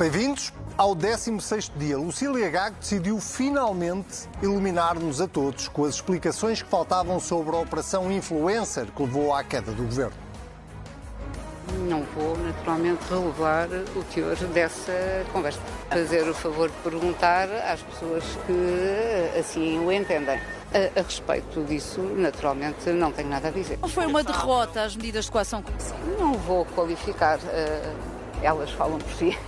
Bem-vindos ao 16º dia. Lucília Gago decidiu finalmente iluminar-nos a todos com as explicações que faltavam sobre a operação Influencer que levou à queda do governo. Não vou, naturalmente, revelar o teor dessa conversa. Fazer o favor de perguntar às pessoas que assim o entendem. A, a, respeito disso, naturalmente, não tenho nada a dizer. Não foi uma derrota as medidas de coação? Não vou qualificar. Uh, elas falam por si.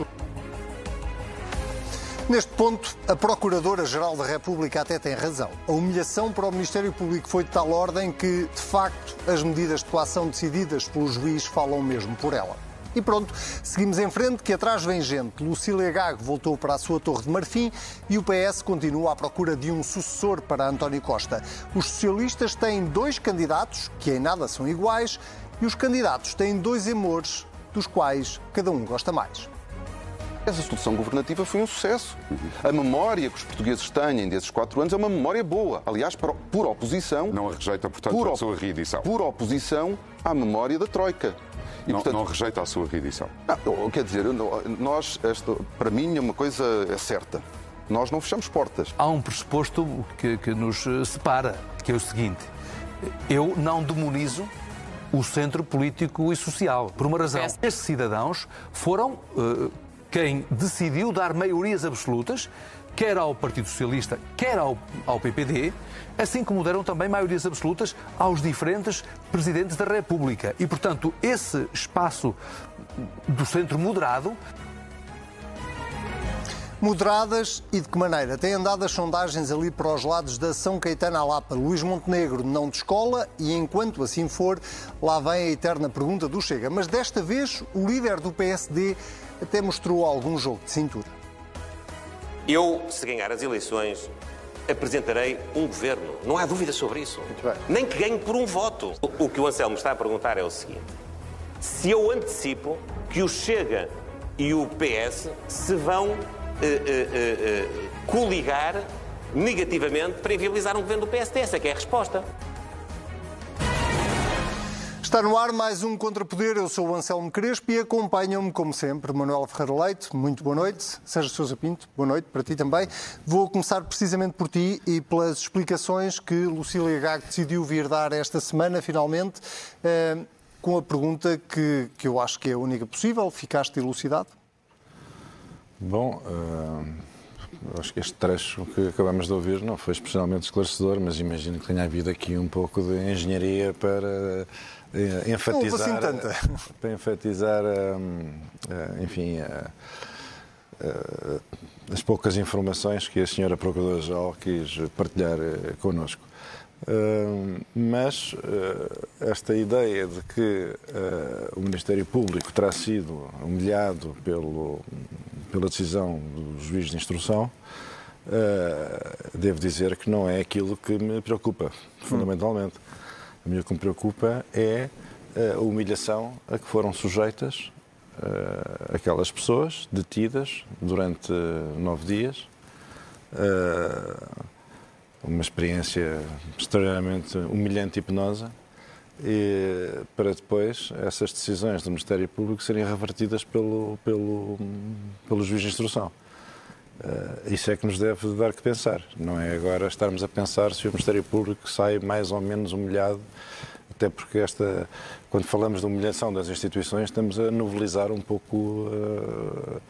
Neste ponto, a Procuradora-Geral da República até tem razão. A humilhação para o Ministério Público foi de tal ordem que, de facto, as medidas de coação decididas pelo juiz falam mesmo por ela. E pronto, seguimos em frente, que atrás vem gente. Lucília Gago voltou para a sua Torre de Marfim e o PS continua à procura de um sucessor para António Costa. Os socialistas têm dois candidatos, que em nada são iguais, e os candidatos têm dois amores, dos quais cada um gosta mais. Essa solução governativa foi um sucesso. A memória que os portugueses têm desses quatro anos é uma memória boa. Aliás, por oposição. Não a rejeita, portanto, por, a sua reedição. Por oposição à memória da Troika. E, não, portanto, não rejeita a sua reedição. Não, quer dizer, nós, esta, para mim, é uma coisa é certa. Nós não fechamos portas. Há um pressuposto que, que nos separa, que é o seguinte: eu não demonizo o centro político e social. Por uma razão. Estes cidadãos foram uh, quem decidiu dar maiorias absolutas, quer ao Partido Socialista, quer ao, ao PPD, assim como deram também maiorias absolutas aos diferentes presidentes da República. E, portanto, esse espaço do centro moderado Moderadas e de que maneira? Têm andado as sondagens ali para os lados da São Caetano à Lapa. Luís Montenegro não descola e, enquanto assim for, lá vem a eterna pergunta do Chega. Mas desta vez, o líder do PSD até mostrou algum jogo de cintura. Eu, se ganhar as eleições, apresentarei um governo. Não há dúvida sobre isso. Nem que ganhe por um voto. O que o Anselmo está a perguntar é o seguinte: se eu antecipo que o Chega e o PS se vão uh, uh, uh, coligar negativamente para inviabilizar um governo do PSD, essa é que é a resposta. Está no ar mais um Contrapoder. Eu sou o Anselmo Crespo e acompanham-me, como sempre, Manuel Ferreira Leite. Muito boa noite. Sérgio Sousa Pinto, boa noite para ti também. Vou começar precisamente por ti e pelas explicações que Lucília Gago decidiu vir dar esta semana, finalmente, eh, com a pergunta que, que eu acho que é a única possível. Ficaste elucidado? Bom. Uh... Acho que este trecho que acabamos de ouvir não foi especialmente esclarecedor, mas imagino que tenha havido aqui um pouco de engenharia para enfatizar, não assim tanta. para enfatizar, eh, enfim, eh, as poucas informações que a senhora Procuradora-Geral quis partilhar connosco. Mas esta ideia de que o Ministério Público terá sido humilhado pelo, pela decisão do juiz de instrução, devo dizer que não é aquilo que me preocupa, fundamentalmente. Hum. A o que me preocupa é eh, a humilhação a que foram sujeitas uh, aquelas pessoas detidas durante nove dias. Uh, uma experiência extremamente humilhante e penosa. E para depois essas decisões do Ministério Público serem revertidas pelo, pelo, pelo juiz de instrução. Uh, isso é que nos deve dar que pensar. Não é agora estarmos a pensar se o Ministério Público sai mais ou menos humilhado, até porque esta, quando falamos de humilhação das instituições, estamos a novelizar um pouco uh,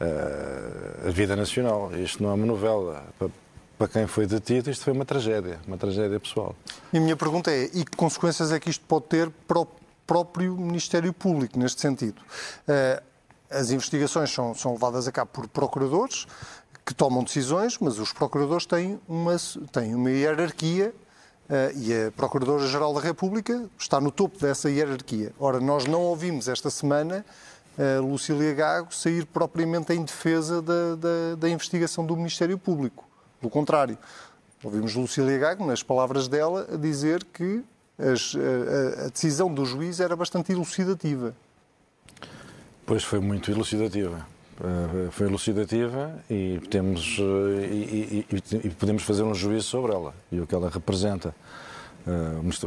uh, a vida nacional. Isto não é uma novela. Para, para quem foi detido, isto foi uma tragédia, uma tragédia pessoal. E a minha pergunta é: e que consequências é que isto pode ter para o próprio Ministério Público, neste sentido? As investigações são, são levadas a cabo por procuradores que tomam decisões, mas os procuradores têm uma, têm uma hierarquia uh, e a Procuradora-Geral da República está no topo dessa hierarquia. Ora, nós não ouvimos esta semana uh, Lucília Gago sair propriamente em defesa da, da, da investigação do Ministério Público. Pelo contrário, ouvimos Lucília Gago, nas palavras dela, a dizer que as, a, a decisão do juiz era bastante elucidativa. Pois foi muito elucidativa. Eh, foi elucidativa e, temos, eh, e, e, e, podemos fazer um juízo sobre ela e o que ela representa. Eh,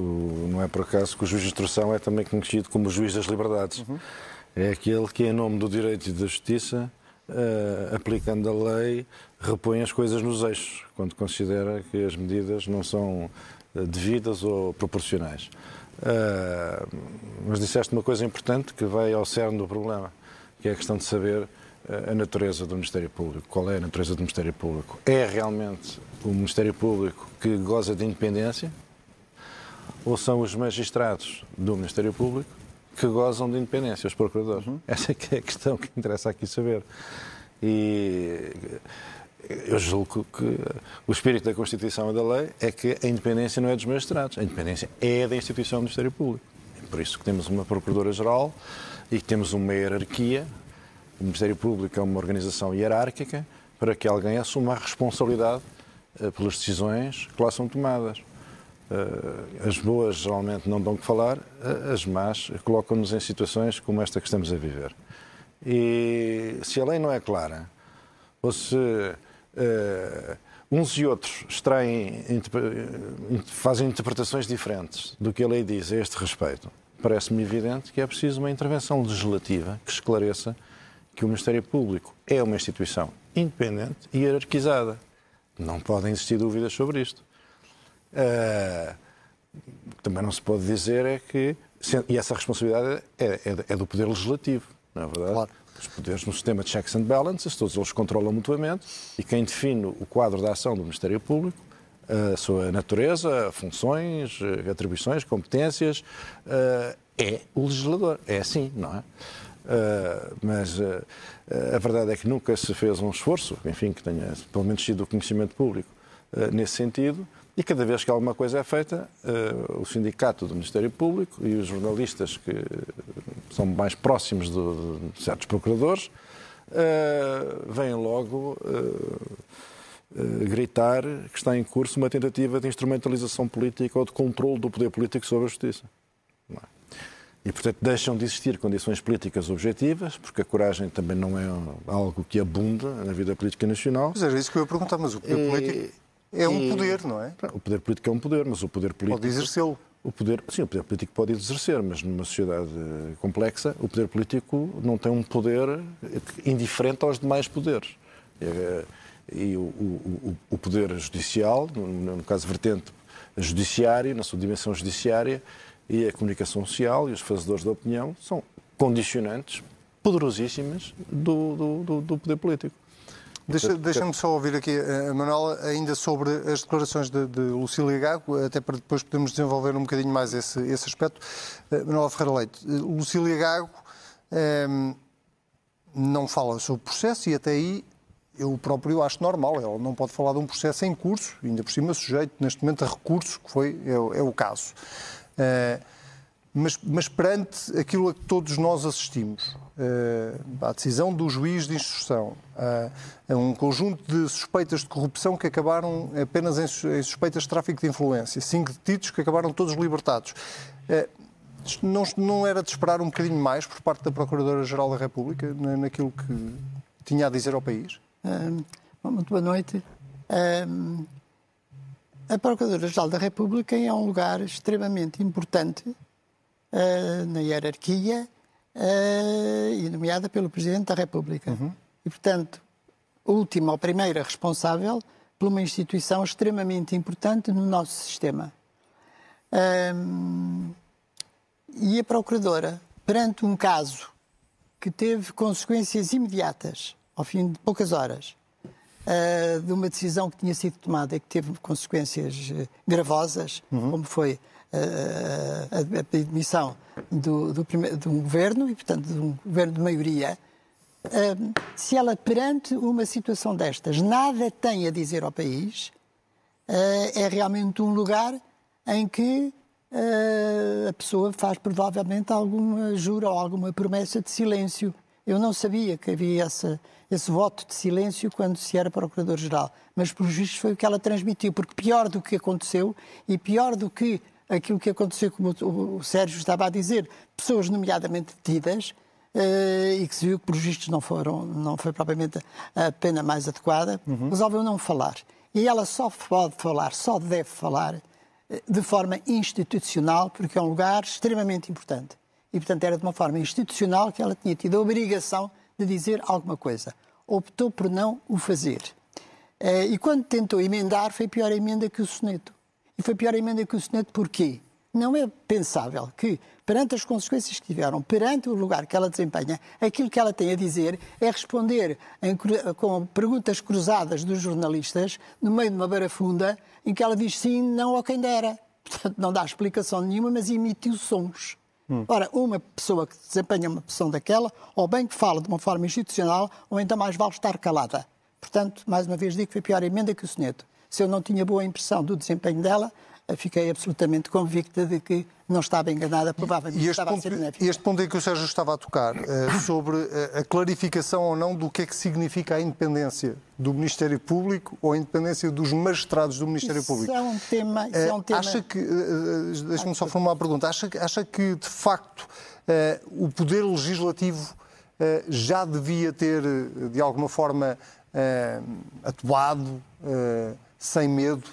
não é por acaso que o juiz de instrução é também conhecido como o juiz das liberdades. Uhum. É aquele que, em nome do direito e da justiça, aplicando a lei, repõe as coisas nos eixos, quando considera que as medidas não são devidas ou proporcionais. Uh, mas disseste uma coisa importante que vai ao cerne do problema, que é a questão de saber a natureza do Ministério Público. Qual é a natureza do Ministério Público? É realmente o Ministério Público que goza de independência? Ou são os magistrados do Ministério Público que gozam de independência, os procuradores? Uhum. Essa é, que é a questão que interessa aqui saber. E eu julgo que o espírito da Constituição e da lei é que a independência não é dos magistrados, a independência é da instituição do Ministério Público. É por isso que temos uma Procuradora-Geral e que temos uma hierarquia. O Ministério Público é uma organização hierárquica para que alguém assuma a responsabilidade uh, pelas decisões que lá são tomadas. Uh, as boas geralmente não dão que falar, uh, as más colocam-nos em situações como esta que estamos a viver. E se a lei não é clara, ou se uns e outros extraem, fazem interpretações diferentes do que a lei diz a este respeito, parece-me evidente que é preciso uma intervenção legislativa que esclareça que o Ministério Público é uma instituição independente e hierarquizada. Não podem existir dúvidas sobre isto. Uh, também não se pode dizer é que. E essa responsabilidade é, é, é do Poder Legislativo, não é verdade? Claro os poderes no sistema de checks and balances, todos eles controlam mutuamente, e quem define o quadro da ação do Ministério Público, a sua natureza, funções, atribuições, competências, eh, é o legislador. É assim, não é? Uh, mas uh, a verdade é que nunca se fez um esforço, enfim, que tenha pelo menos sido o conhecimento público uh, nesse sentido, e cada vez que alguma coisa é feita, o sindicato do Ministério Público e os jornalistas que são mais próximos de, de certos procuradores uh, vêm logo uh, gritar que está em curso uma tentativa de instrumentalização política ou de controle do poder político sobre a justiça. É? E, portanto, deixam de existir condições políticas objetivas, porque a coragem também não é algo que abunda na vida política nacional. Mas era isso que eu ia perguntar, mas o poder político é um poder, não é? O poder político é um poder, mas o poder político. Pode exercê-lo. O poder, sim, o poder político pode exercer, mas numa sociedade complexa, o poder político não tem um poder indiferente aos demais poderes. E o, o, o poder judicial, no caso vertente judiciário, na sua dimensão judiciária, e a comunicação social e os fazedores da opinião são condicionantes poderosíssimas do, do, do poder político. Deixa-me deixa só ouvir aqui a eh, Manuela ainda sobre as declarações de, de Lucília Gago, até para depois podermos desenvolver um bocadinho mais esse, esse aspecto. Uh, Manuela Ferreira Leite, Lucília Gago um, ehm, não fala sobre o processo e até aí eu próprio acho normal. Ela não pode falar de um processo em curso, ainda por cima sujeito neste momento a recurso, que foi, é, é o caso. Uh, mas, mas perante aquilo a que todos nós assistimos, uh, à decisão do juiz de instrução, uh, a um conjunto de suspeitas de corrupção que acabaram apenas em, em suspeitas de tráfico de influência, cinco detidos que acabaram todos libertados. Uh, não, não era de esperar um bocadinho mais por parte da Procuradora-Geral da República naquilo que tinha a dizer ao país? muito boa noite. a Procuradora-Geral da República é um lugar extremamente importante uh, na hierarquia uh, e nomeada pelo Presidente da República. Uhum. E, portanto, última ou primeira responsável por uma instituição extremamente importante no nosso sistema. Um, e a Procuradora, perante um caso que teve consequências imediatas, ao fim de poucas horas, uh, de uma decisão que tinha sido tomada e que teve consequências gravosas, uhum. como foi a, a admissão do, do, de um governo, e portanto de um governo de maioria, se ela perante uma situação destas nada tem a dizer ao país, ah, é realmente um lugar em que ah, a pessoa faz provavelmente alguma jura ou alguma promessa de silêncio. Eu não sabia que havia esse, esse voto de silêncio quando se era Procurador-Geral, mas por juízo foi o que ela transmitiu, porque pior do que aconteceu e pior do que aquilo que aconteceu, como o Sérgio estava a dizer, pessoas nomeadamente detidas, Uh, e que se viu que, por vistos, não, foram, não foi propriamente a pena mais adequada, uhum. resolveu não falar. E ela só pode falar, só deve falar eh, de forma institucional, porque é um lugar extremamente importante. E, portanto, era de uma forma institucional que ela tinha tido a obrigação de dizer alguma coisa. optou por não o fazer. Eh, e quando tentou emendar, foi pior a emenda que o soneto. E foi pior a emenda que o soneto porquê? Não é pensável que, perante as consequências que tiveram, perante o lugar que ela desempenha, aquilo que ela tem a dizer é responder em, com perguntas cruzadas dos jornalistas, no meio de uma barafunda, em que ela diz sim, não ou quem dera. Portanto, não dá explicação nenhuma, mas emitiu sons. Hum. Ora, uma pessoa que desempenha uma posição daquela, ou bem que fala de uma forma institucional, ou então mais vale estar calada. Portanto, mais uma vez digo que foi pior a emenda que o soneto. Se eu não tinha boa impressão do desempenho dela, fiquei absolutamente convicta de que não estava enganada, provavelmente estava ponto, a ser benéfica. E este ponto em que o Sérgio estava a tocar, uh, sobre uh, a clarificação ou não do que é que significa a independência do Ministério Público ou a independência dos magistrados do Ministério isso Público. É um tema, isso é um tema... Acha que, deixa-me só formular uma pergunta, acha, acha que de facto o Poder Legislativo já devia ter, de alguma forma, atuado sem medo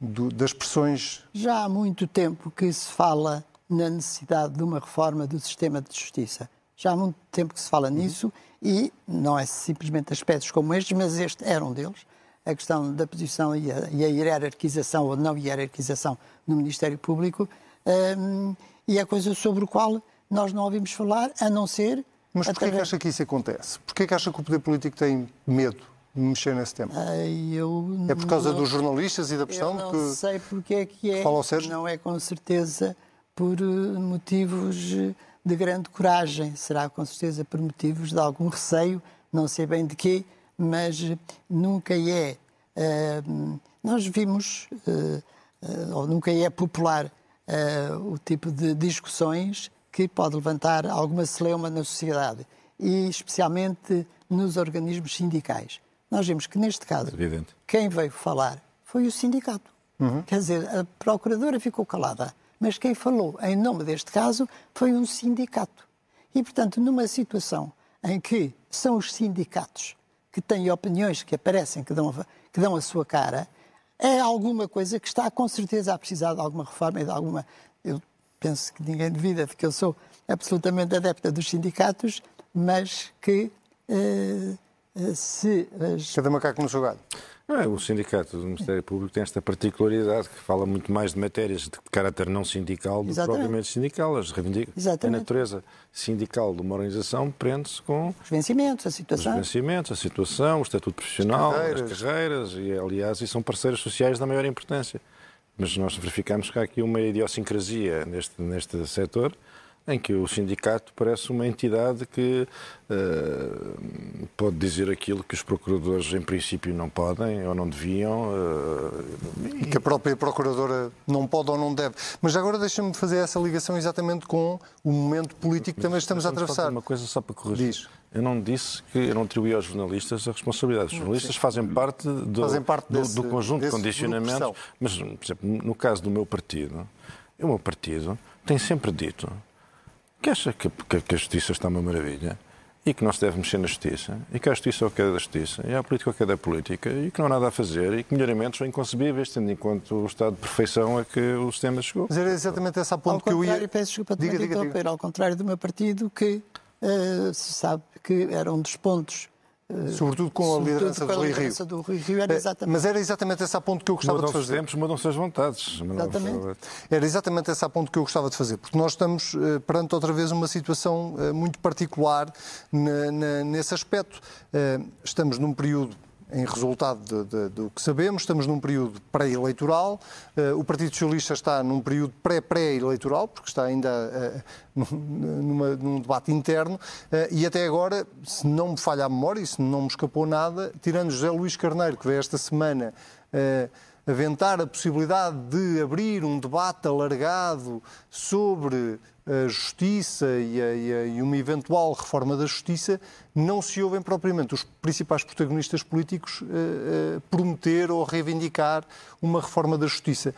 de, das pressões. Já há muito tempo que se fala na necessidade de uma reforma do sistema de justiça. Já há muito tempo que se fala nisso e não é simplesmente aspectos como estes, mas este era um deles. A questão da posição e a, e a hierarquização ou não hierarquização no Ministério Público um, e é coisa sobre o qual nós não ouvimos falar, a não ser. Mas porquê através... que acha que isso acontece? Porquê que acha que o poder político tem medo mexer nesse tema? é por causa não, dos jornalistas e da pressão eu não que. Sei porque é que é. Fala ao Sérgio? Não é com certeza por eh, motivos de grande coragem. Será com certeza por motivos de algum receio, não sei bem de quê, mas nunca é. Uh, nós vimos, uh, uh, ou nunca é popular, o tipo de discussões que pode levantar alguma celeuma na sociedade e especialmente nos organismos sindicais nós vimos que, neste caso, Evidente. quem veio falar foi o sindicato. Uhum. Quer dizer, a procuradora ficou calada, mas quem falou em nome deste caso foi um sindicato. E, portanto, numa situação em que são os sindicatos que têm opiniões que aparecem, que dão, a, que dão a sua cara, é alguma coisa que está com certeza a precisar de alguma reforma e de alguma. Eu penso que ninguém duvida, porque eu sou absolutamente adepta dos sindicatos, mas que eh, se as... Cada macaco no seu. Não é, o sindicato do Ministério Público tem esta particularidade que fala muito mais de matérias de caráter não sindical do que propriamente sindical. As a natureza sindical de uma organização prende-se com os vencimentos, a situação. Os vencimentos, a situação, o estatuto profissional, as carreiras, as carreiras e, aliás, e são parceiros sociais da maior importância. Mas nós verificamos que há aqui uma idiosincrasia neste, neste setor em que o sindicato parece uma entidade que uh, pode dizer aquilo que os procuradores, em princípio, não podem ou não deviam. Uh, e que a própria procuradora não pode ou não deve. Mas agora deixa-me fazer essa ligação exatamente com o momento político que também estamos a atravessar. Uma coisa só para corrigir. Diz. Eu não disse que eu não atribuí aos jornalistas a responsabilidade. Os jornalistas fazem parte do, fazem parte desse, do, do conjunto de condicionamentos. Mas, por exemplo, no caso do meu partido, o meu partido tem sempre dito que acha que, que, que a justiça está uma maravilha e que não se deve mexer na justiça, e que a justiça é o que é da justiça, e a política é o que é da política, e que não há nada a fazer, e que melhoramentos são inconcebíveis, tendo em conta o estado de perfeição a que o sistema chegou. Mas era exatamente esse ponto que eu ia... peço desculpa diga, diga, diga. ao contrário do meu partido, que se sabe que era um dos pontos Sobretudo com a liderança, com a liderança do Rui Rio. Era eh, exatamente... Mas era exatamente esse ponto que eu gostava de fazer. tempos, mudam-se as vontades. Exatamente. Era exatamente esse ponto que eu gostava de fazer, porque nós estamos eh, perante outra vez uma situação eh, muito particular nesse aspecto. Estamos num período em resultado de, de, do que sabemos. Estamos num período pré-eleitoral. Uh, o Partido Socialista está num período pré-pré-eleitoral, porque está ainda uh, numa, num debate interno. Uh, e até agora, se não me falha a memória e se não me escapou nada, tirando José Luís Carneiro, que veio esta semana aventar a possibilidade de abrir um debate alargado sobre a justiça e, a, e, a, e, uma eventual reforma da justiça, não se ouvem propriamente os principais protagonistas políticos uh, uh, prometer ou reivindicar uma reforma da justiça.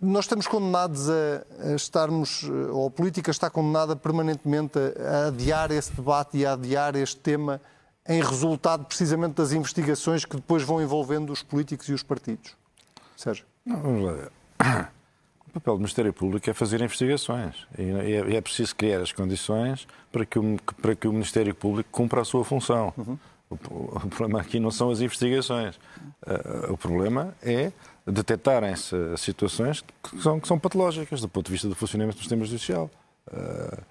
Nós estamos condenados a, estarmos, eh, ou a política está condenada permanentemente a, a adiar esse debate e a adiar este tema em resultado precisamente das investigações que depois vão envolvendo os políticos e os partidos. Sérgio. Não, vamos lá ver. O papel do Ministério Público é fazer investigações. E é, é preciso criar as condições para que o, para que o Ministério Público cumpra a sua função. Uhum. O, problema aqui não são as investigações. Uh, o problema é detectarem-se situações que são, que são patológicas do ponto de vista do funcionamento do sistema judicial. Uh,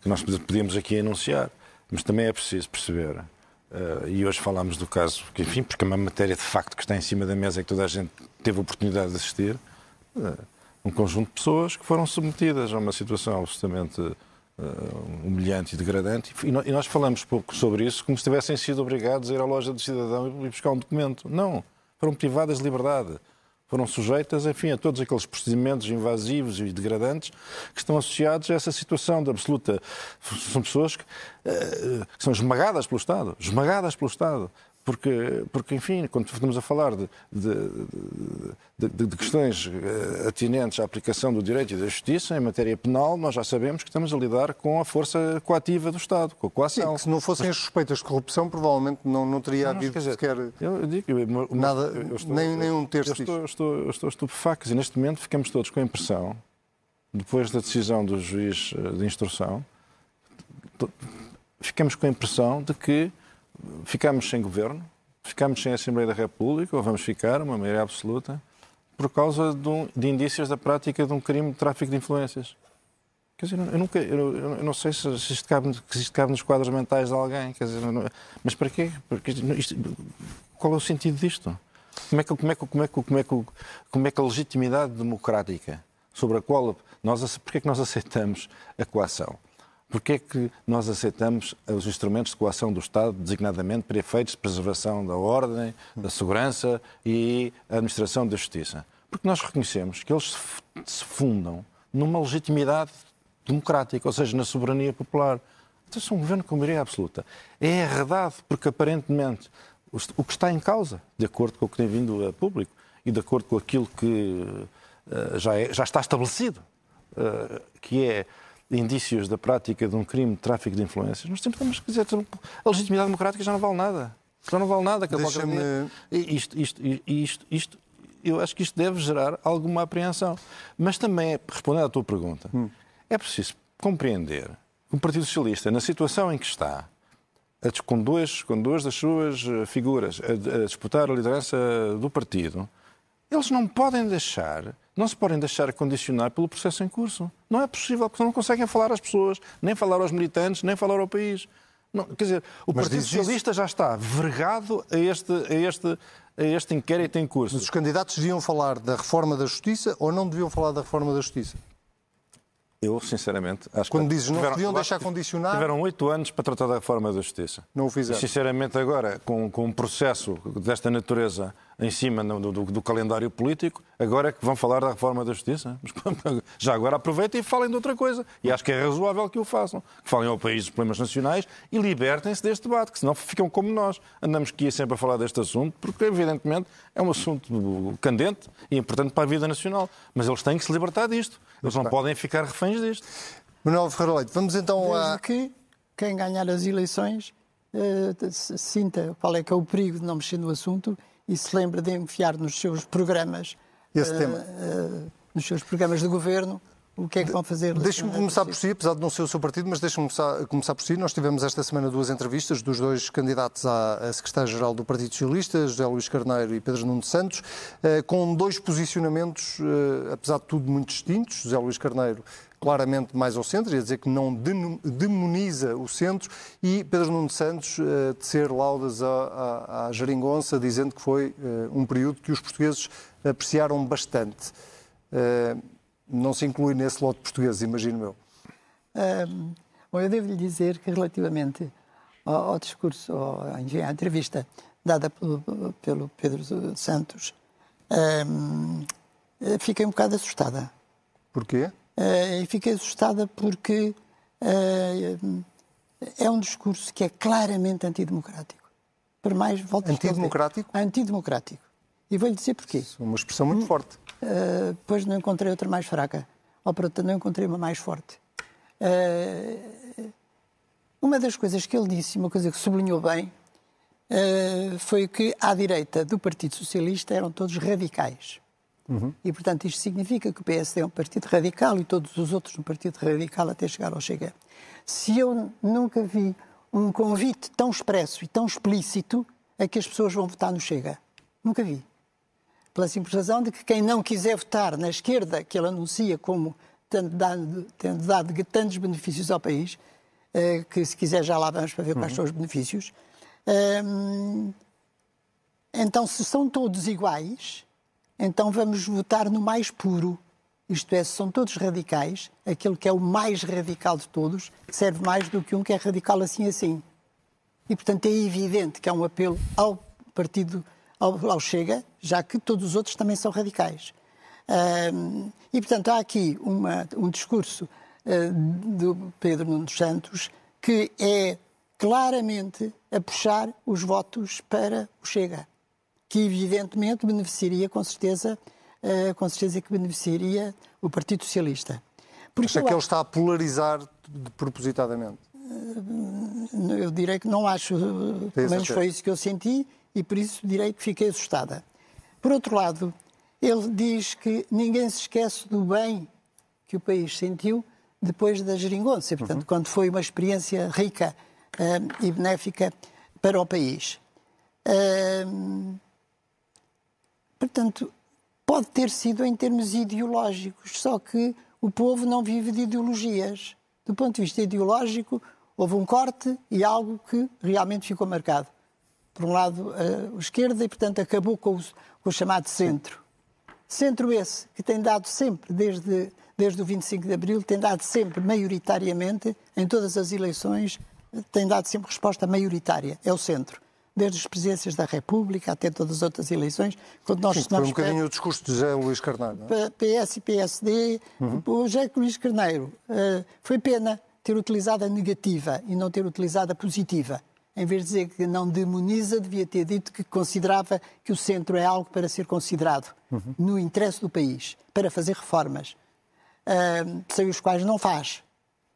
que nós podíamos aqui anunciar. Mas também é preciso perceber, uh, e hoje falámos do caso, que, enfim, porque é uma matéria de facto que está em cima da mesa e que toda a gente teve a oportunidade de assistir, uh, um conjunto de pessoas que foram submetidas a uma situação absolutamente uh, humilhante e degradante. E, e nós falamos pouco sobre isso como se tivessem sido obrigados a ir à loja do cidadão e buscar um documento. Não, foram privadas de liberdade foram sujeitas, enfim, a todos aqueles procedimentos invasivos e degradantes que estão associados a essa situação de absoluta. São pessoas que, uh, que são esmagadas pelo Estado, esmagadas pelo Estado. Porque, porque, enfim, quando estamos a falar de, de, de, de, questões eh, atinentes à aplicação do direito e da justiça em matéria penal, nós já sabemos que estamos a lidar com a força coativa do Estado, com a coação. Sim, se não fossem as suspeitas de corrupção, provavelmente não, não teria não, havido dizer, sequer eu digo, eu, nada, eu estou, nem, nem um terço eu estou, estou, eu estou estupefacto e neste momento ficamos todos com a impressão, depois da decisão do juiz eh, de instrução, ficamos com a impressão de que ficamos sem governo, ficamos sem Assembleia da República, ou vamos ficar, uma maioria absoluta, por causa de, um, de indícios da prática de um crime de tráfico de influências. Quer dizer, eu, nunca, eu, eu não sei se, se, isto cabe, se isto cabe nos quadros mentais de alguém, quer dizer, não, mas para quê? Porque isto, qual é o sentido disto? Como é, que, como, é que, como, é que, como, é que, como é que a legitimidade democrática sobre a qual nós, porque é que nós aceitamos a coação? Porquê é que nós aceitamos os instrumentos de coação do Estado, designadamente para efeitos de preservação da ordem, da segurança e administração da justiça? Porque nós reconhecemos que eles se fundam numa legitimidade democrática, ou seja, na soberania popular. Então, é um governo com maioria absoluta. É arredado, porque aparentemente o que está em causa, de acordo com o que tem vindo a público e de acordo com aquilo que uh, já, é, já está estabelecido, uh, que é indícios da prática de um crime de tráfico de influências, nós temos que dizer a legitimidade democrática já não vale nada. Já não vale nada. Deixa-me... Isto, isto, isto, isto, eu acho que isto deve gerar alguma apreensão. Mas também, respondendo à tua pergunta, hum. é preciso compreender que o Partido Socialista, na situação em que está, com, dois, com duas das suas eh, figuras a, a disputar a liderança do partido, eles não podem deixar não se podem deixar condicionar pelo processo em curso. Não é possível, porque não conseguem falar às pessoas, nem falar aos militantes, nem falar ao país. Não, quer dizer, o Mas Partido Socialista isso... já está vergado a este, a, este, a este inquérito em curso. Mas os candidatos deviam falar da reforma da Justiça ou não deviam falar da reforma da Justiça? Eu, sinceramente, acho Quando que. dizes não deviam deixar condicionar. Tiveram oito anos para tratar da reforma da Justiça. Não o fizeram. Sinceramente, agora, com, com um processo desta natureza em cima do, do, do, calendário político, agora é que vão falar da reforma da Justiça. Já agora aproveitem e falem de outra coisa. E acho que é razoável que o façam. Que falem ao país dos problemas nacionais e libertem-se deste debate, que senão ficam como nós. Andamos aqui sempre a falar deste assunto, porque evidentemente é um assunto candente e importante para a vida nacional. Mas eles têm que se libertar disto. Eles não podem ficar reféns disto. Manuel Ferreira Leite, vamos então Desde a... que quem ganhar as eleições uh, sinta qual é que é o perigo de não mexer no assunto e se lembre de enfiar nos seus programas, Esse uh, tema. Uh, nos seus programas de governo, o que é que vão fazer? Deixe-me começar por si, apesar de não ser o seu partido, mas deixe-me começar, por si. Nós tivemos esta semana duas entrevistas dos dois candidatos à, secretária-geral do Partido Socialista, José Luís Carneiro e Pedro Nuno Santos, uh, com dois posicionamentos, apesar de tudo, muito distintos. José Luís Carneiro claramente mais ao centro, ia dizer que não demoniza o centro, e Pedro Nuno Santos uh, tecer laudas à, à, à Jeringonça, dizendo que foi uh, um período que os portugueses apreciaram bastante. Uh, não se inclui nesse lote português, imagino eu. Um, bom, eu devo lhe dizer que relativamente ao, ao discurso, ao, enfim, à entrevista dada pelo, pelo Pedro Santos, um, fiquei um bocado assustada. Porquê? Uh, fiquei assustada porque uh, é um discurso que é claramente antidemocrático. Por mais, volto antidemocrático? Antidemocrático. E vou-lhe dizer porquê. Isso é uma expressão muito forte. Uh, pois não encontrei outra mais fraca. Ou para não encontrei uma mais forte. Uh, uma das coisas que ele disse, uma coisa que sublinhou bem, uh, foi que à direita do Partido Socialista eram todos radicais. Uhum. E, portanto, isto significa que o PSD é um partido radical e todos os outros um partido radical até chegar ao Chega. Se eu nunca vi um convite tão expresso e tão explícito a que as pessoas vão votar no Chega. Nunca vi. Pela simples razão de que quem não quiser votar na esquerda, que ele anuncia como tendo dado, tendo dado tantos benefícios ao país, eh, que se quiser já lá vamos para ver quais uhum. são os benefícios. Ehm, então, se são todos iguais, então vamos votar no mais puro. Isto é, se são todos radicais, aquele que é o mais radical de todos serve mais do que um que é radical assim assim. E, portanto, é evidente que é um apelo ao partido, ao, ao Chega, já que todos os outros também são radicais. E, portanto, há aqui uma, um discurso uh, do Pedro Nuno dos Santos que é claramente a puxar os votos para o Chega que evidentemente beneficiaria com certeza, uh, com certeza que beneficiaria o Partido Socialista. Porque Acha que ele está a polarizar propositadamente? Uh, eu direi que não acho, pelo menos foi isso que eu senti e por isso direi que fiquei assustada. Por outro lado, ele diz que ninguém se esquece do bem que o país sentiu depois da geringonça, portanto, uhum. quando foi uma experiência rica uh, e benéfica para o país. Uh, Portanto, pode ter sido em termos ideológicos, só que o povo não vive de ideologias. Do ponto de vista ideológico, houve um corte e algo que realmente ficou marcado. Por um lado, a esquerda, e portanto acabou com o, com o chamado centro. Centro esse que tem dado sempre, desde, desde o 25 de Abril, tem dado sempre, maioritariamente, em todas as eleições, tem dado sempre resposta maioritária. É o centro desde as presidências da República até todas as outras eleições, quando nós Sim, foi um bocadinho o discurso de José Luís Carneiro. É? PS e PSD, uhum. o José Luís Carneiro, uh, foi pena ter utilizado a negativa e não ter utilizado a positiva. Em vez de dizer que não demoniza, devia ter dito que considerava que o centro é algo para ser considerado uhum. no interesse do país, para fazer reformas, uh, sem os quais não faz.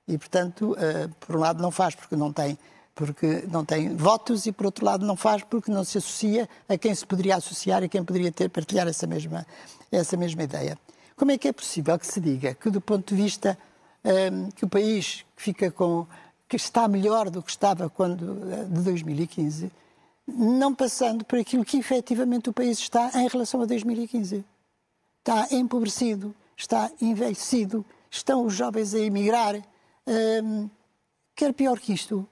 E, portanto, uh, por um lado não faz porque não tem porque não tem votos e, por outro lado, não faz porque não se associa a quem se poderia associar e quem poderia ter partilhar essa mesma, essa mesma ideia. Como é que é possível que se diga que, do ponto de vista um, que o país fica com que está melhor do que estava quando eh, de 2015, não passando por aquilo que efetivamente o país está em relação a 2015? Está empobrecido, está envelhecido, estão os jovens a emigrar. Um, quer pior que isto,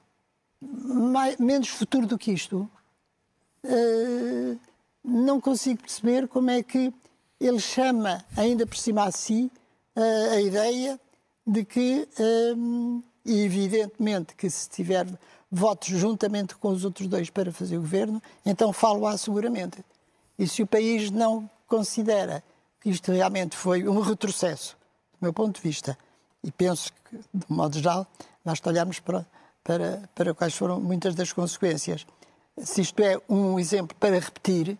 mais, menos futuro do que isto, uh, não consigo perceber como é que ele chama ainda por cima a si uh, a ideia de que, um, eh, evidentemente, que se tiver votos juntamente com os outros dois para fazer o governo, então falo-á seguramente. E se o país não considera que isto realmente foi um retrocesso, do meu ponto de vista, e penso que, de modo geral, basta olharmos para para, para quais foram muitas das consequências. Se isto é um exemplo para repetir,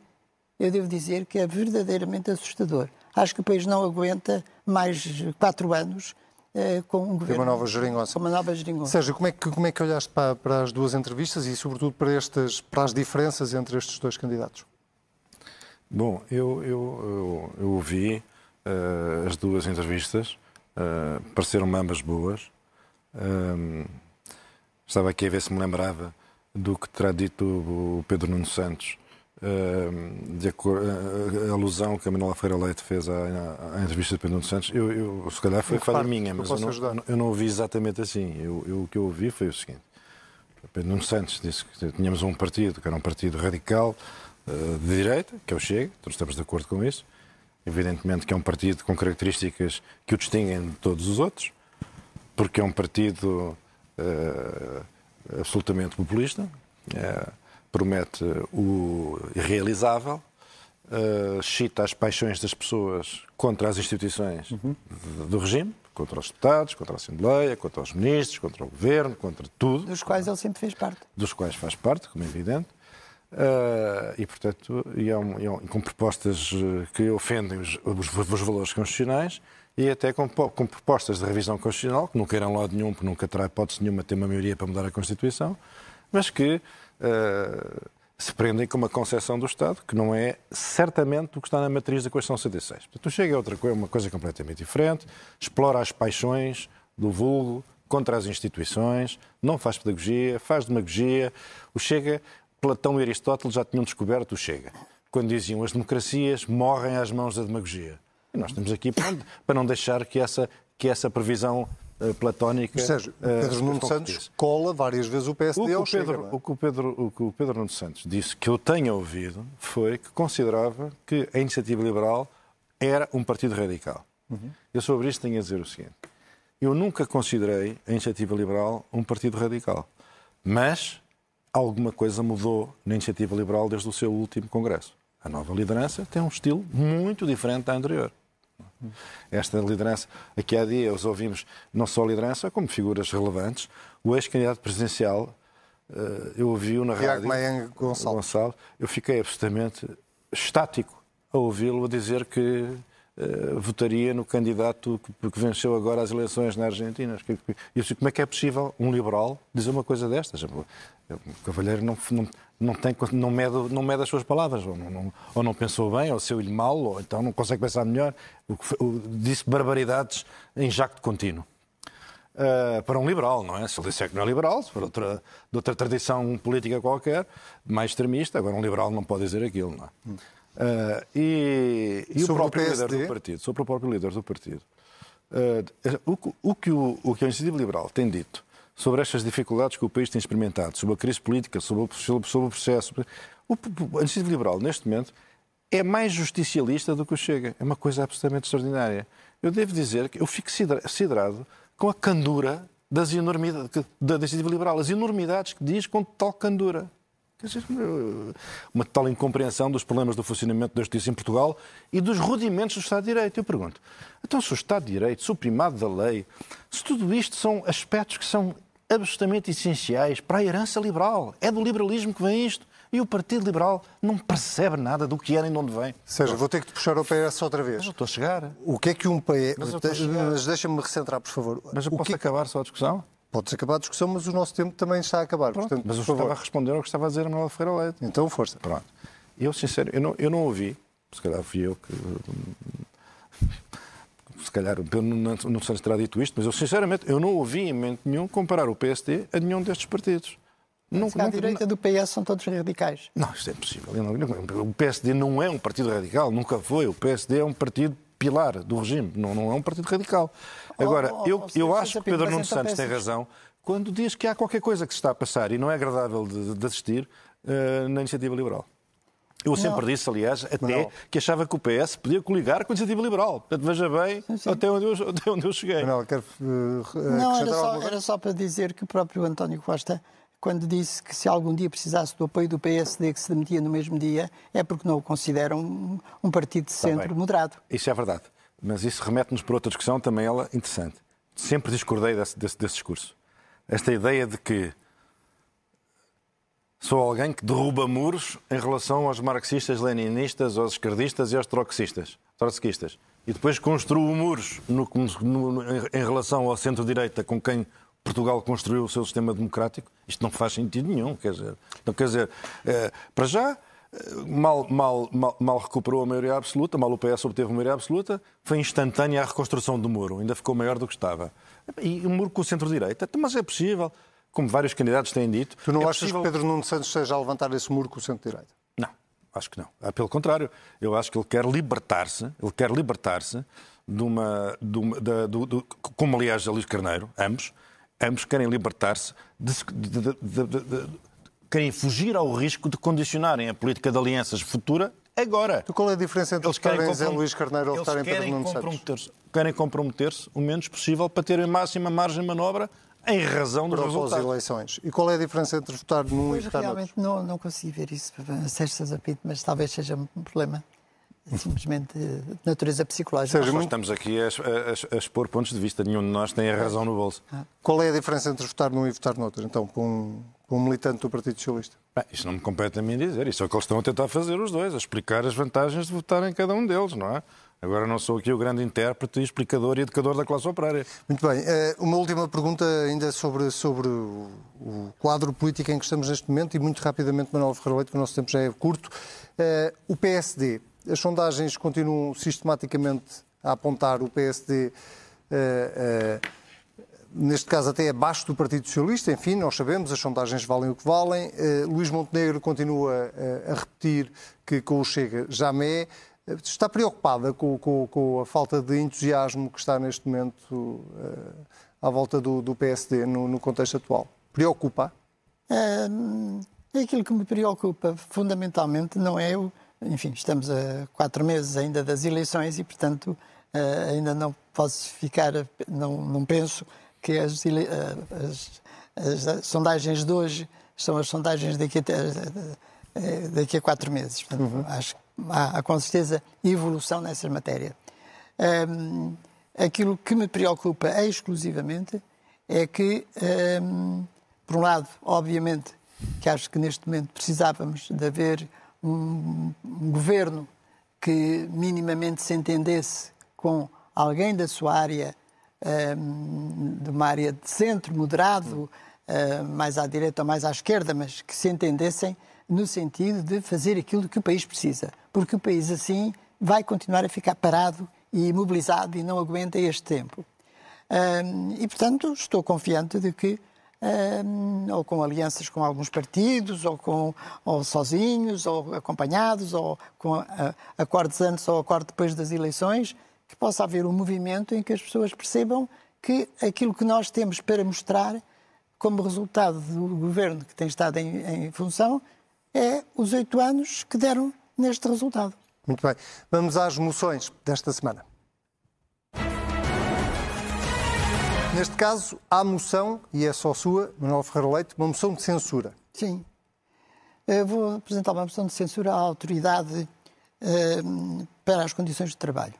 eu devo dizer que é verdadeiramente assustador. Acho que o país não aguenta mais quatro anos com um governo. uma nova geringonça. Com uma nova geringonça. Sérgio, como é que, como é que olhaste para, para as duas entrevistas e, sobretudo, para, estas, para as diferenças entre estes dois candidatos? Bom, eu, eu, eu, eu ouvi uh, as duas entrevistas, uh, pareceram-me ambas boas. Uh, Estava aqui a ver se me lembrava do que terá dito o Pedro Nuno Santos, de a, alusão que a Manuela Feira Leite fez à, à, entrevista de Pedro Santos. Eu, eu, se calhar foi falha minha, mas eu não, eu não ouvi exatamente assim. Eu, eu, o que eu ouvi foi o seguinte. Pedro Santos disse que tínhamos um partido que era um partido radical uh, de direita, que é o Chega, todos estamos de acordo com isso. Evidentemente que é um partido com características que o distinguem de todos os outros, porque é um partido uh, absolutamente populista, uh, promete o irrealizável, uh, chita as paixões das pessoas contra as instituições uhum. do regime, contra os deputados, contra a Assembleia, contra os ministros, contra o governo, contra tudo. Dos quais ele sempre fez parte. Dos quais faz parte, como é evidente. Uh, e, portanto, e é um, é um, com propostas que ofendem os, os, os valores constitucionais e até com, com, propostas de revisão constitucional, que não queiram lado nenhum, porque nunca terá hipótese nenhuma ter uma maioria para mudar a Constituição, mas que uh, se prendem com uma concepção do Estado que não é certamente o que está na matriz da Constituição 66. Portanto, o Chega é outra coisa, uma coisa completamente diferente, explora as paixões do vulgo contra as instituições, não faz pedagogia, faz demagogia. O Chega, Platão e Aristóteles já tinham descoberto o Chega, quando diziam as democracias morrem às mãos da demagogia. E nós estamos aqui para não deixar que essa, que essa previsão platónica. Sérgio, uh, Pedro Nuno Santos cola várias vezes o PSD o que o, Pedro, Chega, o, que o, Pedro, o que o Pedro Nuno Santos disse que eu tenha ouvido foi que considerava que a iniciativa liberal era um partido radical. Uhum. Eu sobre isto tenho a dizer o seguinte. Eu nunca considerei a iniciativa liberal um partido radical. Mas alguma coisa mudou na iniciativa liberal desde o seu último congresso. A nova liderança tem um estilo muito diferente da anterior. Esta liderança, aqui há dias ouvimos não só liderança, como figuras relevantes. O ex-candidato presidencial, eh, eu ouvi-o na Tiago rádio. Gonçalves. Gonçalves. Eu fiquei absolutamente estático a ouvi-lo a dizer que uh, votaria no candidato que, que, venceu agora as eleições na Argentina. Eu disse, como é que é possível um liberal dizer uma coisa destas? O Cavalheiro não, não, não, tem, não, mede, não mede as suas palavras, ou não, ou não pensou bem, ou saiu-lhe mal, ou então não consegue pensar melhor. O, disse barbaridades em jacto contínuo. Uh, para um liberal, não é? Se ele disser que não é liberal, se for outra, de outra tradição política qualquer, mais extremista, agora um liberal não pode dizer aquilo, não é? Uh, e, e o próprio o líder do partido, sobre o próprio líder do partido, uh, o, o, que o, o que a Iniciativa Liberal tem dito sobre estas dificuldades que o país tem experimentado, sobre a crise política, sobre o, sobre, sobre o processo. O, a Iniciativa Liberal, neste momento, é mais justicialista do que o Chega. É uma coisa absolutamente extraordinária. Eu devo dizer que eu fico siderado com a candura das enormidades, da Iniciativa Liberal, as enormidades que diz com tal candura. Dizer, uma tal incompreensão dos problemas do funcionamento da justiça em Portugal e dos rudimentos do Estado de Direito. Eu pergunto, então se o Estado de Direito, se o primado da lei, se tudo isto são aspectos que são absolutamente essenciais para a herança liberal. É do liberalismo que vem isto. E o Partido Liberal não percebe nada do que é nem de onde vem. Sérgio, vou ter que te puxar o PS outra vez. Mas eu estou a chegar. O que é que um PS... Mas, mas deixa-me recentrar, por favor. Mas eu o posso que... acabar só a discussão? Pode-se acabar a discussão, mas o nosso tempo também está a acabar. Portanto, mas eu estava a responder ao que estava a dizer a Manuela Ferreira Leite. Então, força. Pronto. Eu, sincero, eu não, eu não ouvi, se calhar fui eu que se calhar o Pedro não, sei se terá dito isto, mas eu sinceramente eu não ouvi em momento nenhum comparar o PSD a nenhum destes partidos. Não, não, a direita do PS são todos radicais. Não, isto é impossível. o PSD não é um partido radical, nunca foi. O PSD é um partido pilar do regime, não, não é um partido radical. Agora, oh, oh, eu, eu acho que Pedro Nuno Santos tem razão quando diz que há qualquer coisa que se está a passar e não é agradável de, de assistir uh, na iniciativa liberal. Eu sempre não. disse, aliás, até não. que achava que o PS podia coligar com a iniciativa liberal. Portanto, veja bem sim, sim. Até, onde eu, até onde eu cheguei. Não, quero, uh, não era, só, era só para dizer que o próprio António Costa, quando disse que se algum dia precisasse do apoio do PSD que se demitia no mesmo dia, é porque não o consideram um, um partido de centro moderado. Isso é verdade. Mas isso remete-nos para outra discussão, também ela interessante. Sempre discordei desse, desse, desse discurso. Esta ideia de que Sou alguém que derruba muros em relação aos marxistas, leninistas, aos esquerdistas e aos trotskistas. trotskistas. E depois construo muros no, no, em relação ao centro-direita com quem Portugal construiu o seu sistema democrático. Isto não faz sentido nenhum. Quer dizer, então, quer dizer é, para já, eh, mal, mal, mal, mal, recuperou a maioria absoluta, mal o PS obteve a maioria absoluta, foi instantânea a reconstrução do muro, ainda ficou maior do que estava. E o muro com o centro-direita, então, mas é possível como vários candidatos têm dito. Tu não é achas possível... que Pedro Nuno Santos esteja a levantar esse muro com o centro-direita? Não, acho que não. Ah, pelo contrário, eu acho que ele quer libertar-se, ele quer libertar-se de uma, de uma de, de, como aliás a Luís Carneiro, ambos, ambos querem libertar-se de, querem fugir ao risco de condicionarem a política de alianças futura agora. Então qual é a diferença entre eles votarem em Luís Carneiro ou votarem em Pedro Nuno Santos? Querem comprometer-se o menos possível para terem máxima margem de manobra em razão dos resultados. eleições. E qual é a diferença entre votar num pois e votar realmente não, não consigo ver isso, Sérgio Zapito, mas talvez seja um problema simplesmente de natureza psicológica. Seja, nós estamos aqui a, a, a, expor pontos de vista, nenhum de nós tem a razão no bolso. Ah. Qual é a diferença entre votar num e votar noutro, então, com um, com um militante do Partido Socialista? Bem, isso não me compete a mim dizer, isso é o que eles estão a tentar fazer os dois, a explicar as vantagens de votar em cada um deles, não é? Agora não sou aqui o grande intérprete, explicador e educador da classe operária. Muito bem. Eh, uma última pergunta ainda sobre, sobre o, o quadro político em que estamos neste momento e muito rapidamente, Manuel Ferreira Leite, que o nosso tempo já é curto. Eh, o PSD, as sondagens continuam sistematicamente a apontar o PSD neste caso até abaixo do Partido Socialista, enfim, nós sabemos, as sondagens valem o que valem. Uh, Luís Montenegro continua uh, a repetir que com o Chega me é. Está preocupada com, com, com, a falta de entusiasmo que está neste momento uh, à volta do, do PSD no, no, contexto atual? Preocupa? É aquilo que me preocupa fundamentalmente não é o. Enfim, estamos a quatro meses ainda das eleições e, portanto, ainda não posso ficar. Não, não penso que as, as, as, sondagens de hoje são as sondagens daqui a, eh, daqui a quatro meses. Portanto, uhum. Acho que há, há, com certeza evolução nessa matéria. Um, aquilo que me preocupa exclusivamente é que, um, por um lado, obviamente, que acho que neste momento precisávamos de haver um, um governo que minimamente se entendesse com alguém da sua área de uma área de centro, moderado, mais à direita ou mais à esquerda, mas que se entendessem no sentido de fazer aquilo que o país precisa. Porque o país, assim, vai continuar a ficar parado e imobilizado e não aguenta este tempo. e, portanto, estou confiante de que, ou com alianças com alguns partidos, ou, com, ou sozinhos, ou acompanhados, ou com acordos antes ou acordo depois das eleições, que possa haver um movimento em que as pessoas percebam que aquilo que nós temos para mostrar como resultado do governo que tem estado em, em função é os oito anos que deram neste resultado. Muito bem. Vamos às moções desta semana. Neste caso, há moção, e é só sua, Manuel Ferreira Leite, uma moção de censura. Sim. Eu vou apresentar uma moção de censura à autoridade eh, para as condições de trabalho.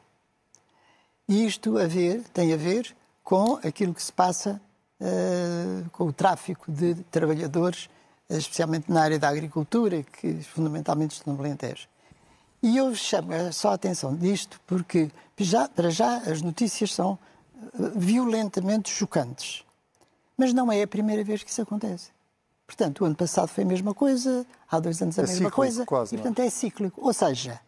Isto a ver, tem a ver com aquilo que se passa uh, com o tráfico de trabalhadores, especialmente na área da agricultura, que fundamentalmente estão no Alentejo. E eu chamo só a atenção disto porque, já, para já, as notícias são eh, violentamente chocantes. Mas não é a primeira vez que isso acontece. Portanto, o ano passado foi a mesma coisa, há dois anos a é mesma cíclico, coisa. Quase, e, portanto, é cíclico. Ou seja,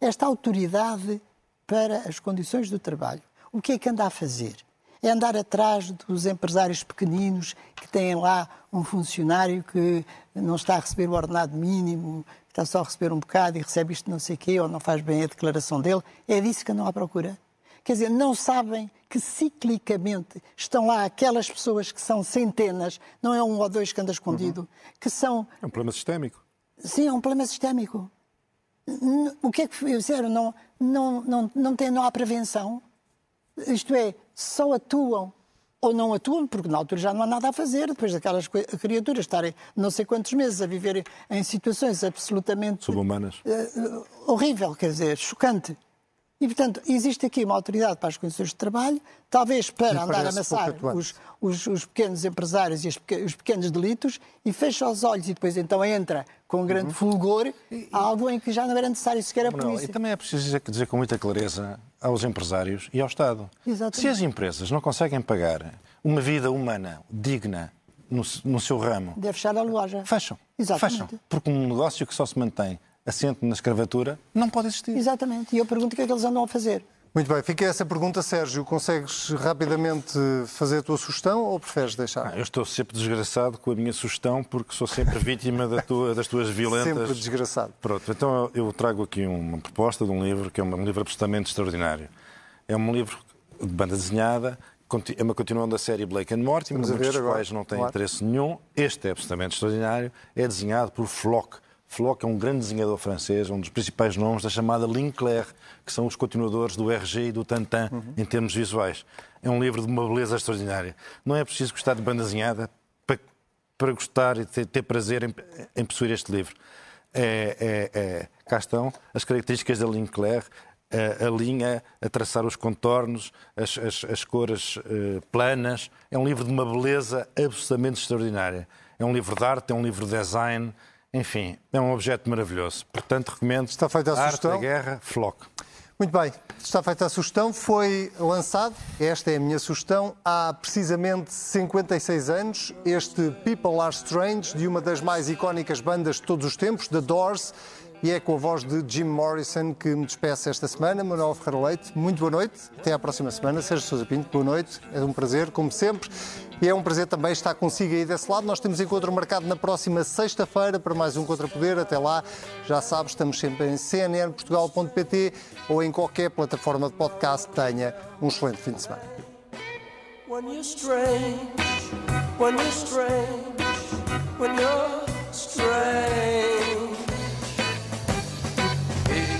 esta autoridade para as condições do trabalho. O que é que anda a fazer? É andar atrás dos empresários pequeninos que têm lá um funcionário que não está a receber o ordenado mínimo, está só a receber um bocado e recebe isto não sei o quê, ou não faz bem a declaração dele. É disso que andam à procura. Quer dizer, não sabem que ciclicamente estão lá aquelas pessoas que são centenas, não é um ou dois que anda escondido, uhum. que são. É um problema sistémico. Sim, é um problema sistémico. O que é que fizeram? Não, não, não, não, tem, não há prevenção. Isto é, só atuam ou não atuam, porque na altura já não há nada a fazer, depois daquelas criaturas estarem não sei quantos meses a viver em situações absolutamente... Subhumanas. Uh, horrível, quer dizer, chocante. E, portanto, existe aqui uma autoridade para as condições de trabalho, talvez para andar a amassar os, os, os, pequenos empresários e os, os, pequenos delitos, e fecha os olhos e depois então entra com grande uhum. fulgor algo em que já não era necessário sequer a polícia. E também é preciso dizer, dizer com muita clareza aos empresários e ao Estado. Exatamente. Se as empresas não conseguem pagar uma vida humana digna no, no seu ramo... Deve fechar a loja. Fecham. Exatamente. Fecham. Porque um negócio que só se mantém assente na escravatura, não pode existir. Exatamente. E eu pergunto o que é que eles andam a fazer. Muito bem, fica essa pergunta, Sérgio. Consegues rapidamente fazer a tua sugestão ou preferes deixar? Ah, eu estou sempre desgraçado com a minha sugestão porque sou sempre vítima da tua, das tuas violentas. Sempre desgraçado. Pronto, então eu trago aqui uma proposta de um livro que é um livro absolutamente extraordinário. É um livro de banda desenhada, é uma continuação da série Blake and Morty, mas muitos dos quais não têm claro. interesse nenhum. Este é absolutamente extraordinário. É desenhado por Flock, Floch é um grande desenhador francês, um dos principais nomes da chamada Linclair, que são os continuadores do RG e do Tantan uhum. em termos visuais. É um livro de uma beleza extraordinária. Não é preciso gostar de banda desenhada para, para gostar e ter, ter prazer em, em, possuir este livro. É, é, é, cá estão as características da Linclair, a, a, linha, a traçar os contornos, as, as, as cores uh, planas. É um livro de uma beleza absolutamente extraordinária. É um livro de arte, é um livro de design, enfim, é um objeto maravilhoso. Portanto, recomendo Está feita a Arte sugestão. da Guerra, Flock. Muito bem, está feita a sugestão, foi lançado, esta é a minha sugestão, há precisamente 56 anos, este People Are Strange, de uma das mais icónicas bandas de todos os tempos, The Doors, e é com a voz de Jim Morrison que me despeço esta semana. Manuel Ferreira Leite, muito boa noite, até à próxima semana. Sérgio Sousa Pinto, boa noite, é um prazer, como sempre. E é um prazer também estar consigo aí desse lado. Nós temos encontro marcado na próxima sexta-feira para mais um Contrapoder. Até lá, já sabes, estamos sempre em cnnportugal.pt ou em qualquer plataforma de podcast. Tenha um excelente fim de semana. When you're strange, when you're strange, when you're strange.